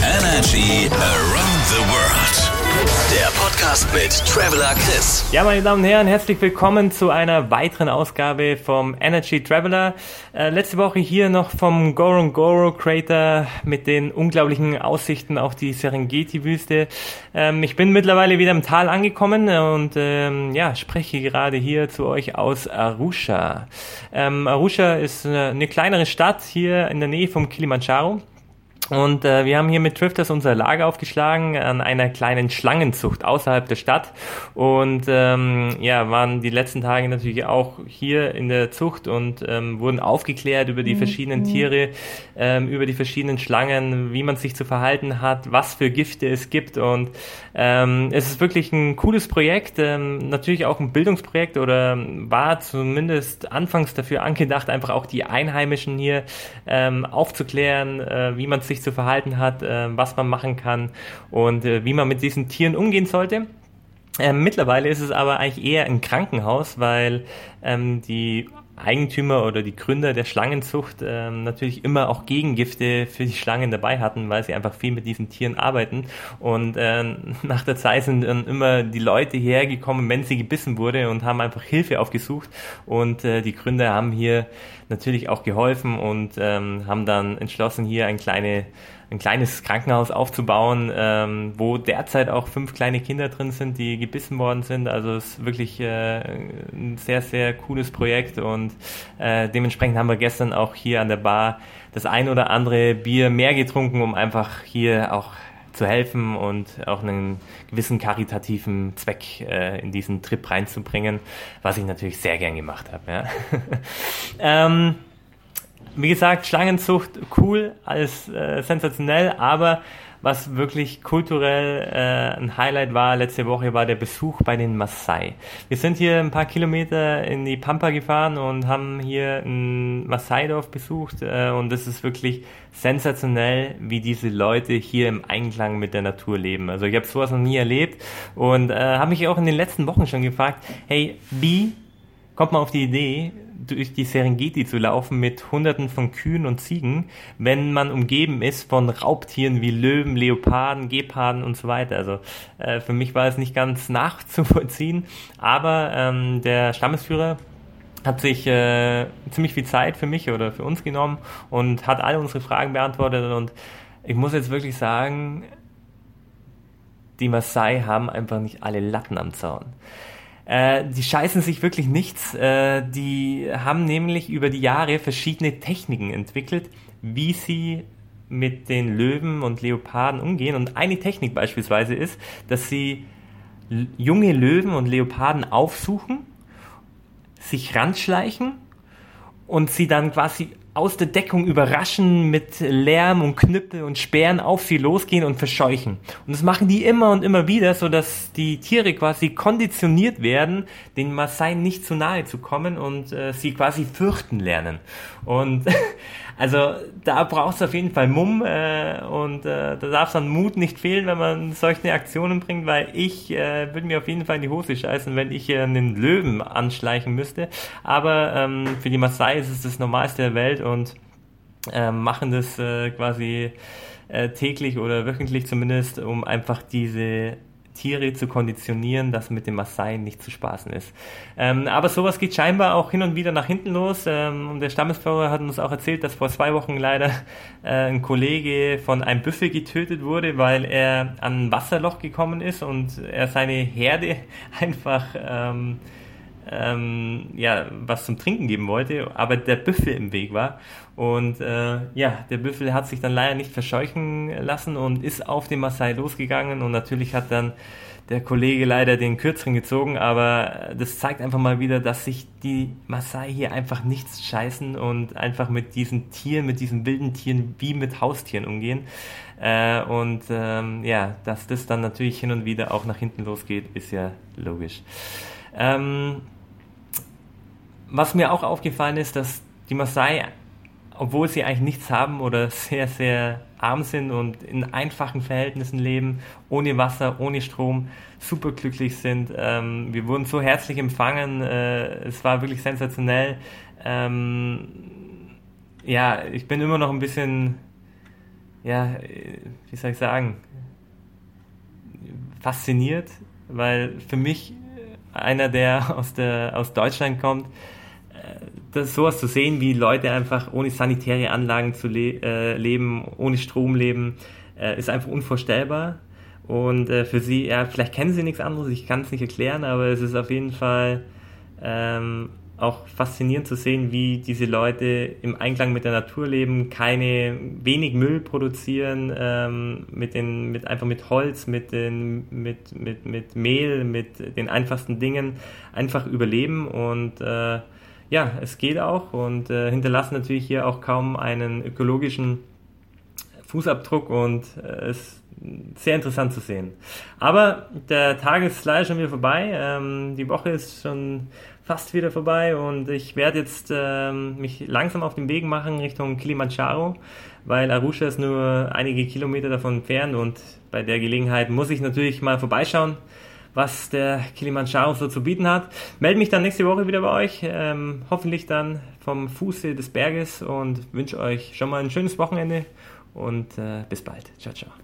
Energy Around the World. Der Podcast mit Traveler Chris. Ja, meine Damen und Herren, herzlich willkommen zu einer weiteren Ausgabe vom Energy Traveler. Äh, letzte Woche hier noch vom Gorongoro Crater mit den unglaublichen Aussichten auf die Serengeti-Wüste. Ähm, ich bin mittlerweile wieder im Tal angekommen und ähm, ja, spreche gerade hier zu euch aus Arusha. Ähm, Arusha ist eine, eine kleinere Stadt hier in der Nähe vom Kilimanjaro. Und äh, wir haben hier mit Drifters unser Lager aufgeschlagen an einer kleinen Schlangenzucht außerhalb der Stadt. Und ähm, ja, waren die letzten Tage natürlich auch hier in der Zucht und ähm, wurden aufgeklärt über die mhm. verschiedenen Tiere, ähm, über die verschiedenen Schlangen, wie man sich zu verhalten hat, was für Gifte es gibt. Und ähm, es ist wirklich ein cooles Projekt, ähm, natürlich auch ein Bildungsprojekt oder war zumindest anfangs dafür angedacht, einfach auch die Einheimischen hier ähm, aufzuklären, äh, wie man sich zu verhalten hat, äh, was man machen kann und äh, wie man mit diesen Tieren umgehen sollte. Ähm, mittlerweile ist es aber eigentlich eher ein Krankenhaus, weil ähm, die Eigentümer oder die Gründer der Schlangenzucht ähm, natürlich immer auch Gegengifte für die Schlangen dabei hatten, weil sie einfach viel mit diesen Tieren arbeiten. Und äh, nach der Zeit sind dann immer die Leute hergekommen, wenn sie gebissen wurde und haben einfach Hilfe aufgesucht. Und äh, die Gründer haben hier natürlich auch geholfen und ähm, haben dann entschlossen, hier ein kleine ein kleines Krankenhaus aufzubauen, ähm, wo derzeit auch fünf kleine Kinder drin sind, die gebissen worden sind. Also es ist wirklich äh, ein sehr, sehr cooles Projekt und äh, dementsprechend haben wir gestern auch hier an der Bar das ein oder andere Bier mehr getrunken, um einfach hier auch zu helfen und auch einen gewissen karitativen Zweck äh, in diesen Trip reinzubringen, was ich natürlich sehr gern gemacht habe. Ja. ähm, wie gesagt, Schlangenzucht cool, alles äh, sensationell, aber was wirklich kulturell äh, ein Highlight war letzte Woche, war der Besuch bei den Maasai. Wir sind hier ein paar Kilometer in die Pampa gefahren und haben hier ein Maasai-Dorf besucht äh, und es ist wirklich sensationell, wie diese Leute hier im Einklang mit der Natur leben. Also ich habe sowas noch nie erlebt und äh, habe mich auch in den letzten Wochen schon gefragt, hey, wie kommt man auf die Idee, durch die Serengeti zu laufen mit Hunderten von Kühen und Ziegen, wenn man umgeben ist von Raubtieren wie Löwen, Leoparden, Geparden und so weiter. Also äh, für mich war es nicht ganz nachzuvollziehen, aber ähm, der Stammesführer hat sich äh, ziemlich viel Zeit für mich oder für uns genommen und hat alle unsere Fragen beantwortet und ich muss jetzt wirklich sagen, die Maasai haben einfach nicht alle Latten am Zaun. Äh, die scheißen sich wirklich nichts. Äh, die haben nämlich über die Jahre verschiedene Techniken entwickelt, wie sie mit den Löwen und Leoparden umgehen. Und eine Technik beispielsweise ist, dass sie junge Löwen und Leoparden aufsuchen, sich ranschleichen und sie dann quasi aus der Deckung überraschen mit Lärm und Knüppel und Sperren auf sie losgehen und verscheuchen. Und das machen die immer und immer wieder, so dass die Tiere quasi konditioniert werden, den Maasai nicht zu nahe zu kommen und äh, sie quasi fürchten lernen. Und also da braucht es auf jeden Fall Mumm äh, und äh, da darf an Mut nicht fehlen, wenn man solche Aktionen bringt, weil ich äh, würde mir auf jeden Fall in die Hose scheißen, wenn ich äh, einen Löwen anschleichen müsste. Aber ähm, für die Maasai ist es das Normalste der Welt und äh, machen das äh, quasi äh, täglich oder wöchentlich zumindest, um einfach diese Tiere zu konditionieren, dass mit dem Maasai nicht zu spaßen ist. Ähm, aber sowas geht scheinbar auch hin und wieder nach hinten los. Ähm, und der Stammesführer hat uns auch erzählt, dass vor zwei Wochen leider äh, ein Kollege von einem Büffel getötet wurde, weil er an ein Wasserloch gekommen ist und er seine Herde einfach ähm, ähm, ja, was zum Trinken geben wollte, aber der Büffel im Weg war. Und äh, ja, der Büffel hat sich dann leider nicht verscheuchen lassen und ist auf den Maasai losgegangen und natürlich hat dann der Kollege leider den kürzeren gezogen, aber das zeigt einfach mal wieder, dass sich die Maasai hier einfach nichts scheißen und einfach mit diesen Tieren, mit diesen wilden Tieren wie mit Haustieren umgehen. Äh, und ähm, ja, dass das dann natürlich hin und wieder auch nach hinten losgeht, ist ja logisch. Ähm, was mir auch aufgefallen ist, dass die Maasai, obwohl sie eigentlich nichts haben oder sehr, sehr arm sind und in einfachen Verhältnissen leben, ohne Wasser, ohne Strom, super glücklich sind. Ähm, wir wurden so herzlich empfangen, äh, es war wirklich sensationell. Ähm, ja, ich bin immer noch ein bisschen ja, wie soll ich sagen, fasziniert, weil für mich einer, der aus, der, aus Deutschland kommt, das sowas zu sehen, wie Leute einfach ohne sanitäre Anlagen zu le äh, leben, ohne Strom leben, äh, ist einfach unvorstellbar. Und äh, für sie, ja, vielleicht kennen sie nichts anderes, ich kann es nicht erklären, aber es ist auf jeden Fall ähm, auch faszinierend zu sehen, wie diese Leute im Einklang mit der Natur leben, keine wenig Müll produzieren, ähm, mit den, mit einfach mit Holz, mit den, mit, mit, mit Mehl, mit den einfachsten Dingen einfach überleben und äh, ja, es geht auch und äh, hinterlassen natürlich hier auch kaum einen ökologischen Fußabdruck und äh, ist sehr interessant zu sehen. Aber der Tag ist leider schon wieder vorbei. Ähm, die Woche ist schon fast wieder vorbei und ich werde jetzt ähm, mich langsam auf den Weg machen Richtung Kilimanjaro, weil Arusha ist nur einige Kilometer davon entfernt und bei der Gelegenheit muss ich natürlich mal vorbeischauen was der Kilimanjaro so zu bieten hat. Melde mich dann nächste Woche wieder bei euch, ähm, hoffentlich dann vom Fuße des Berges und wünsche euch schon mal ein schönes Wochenende und äh, bis bald. Ciao, ciao.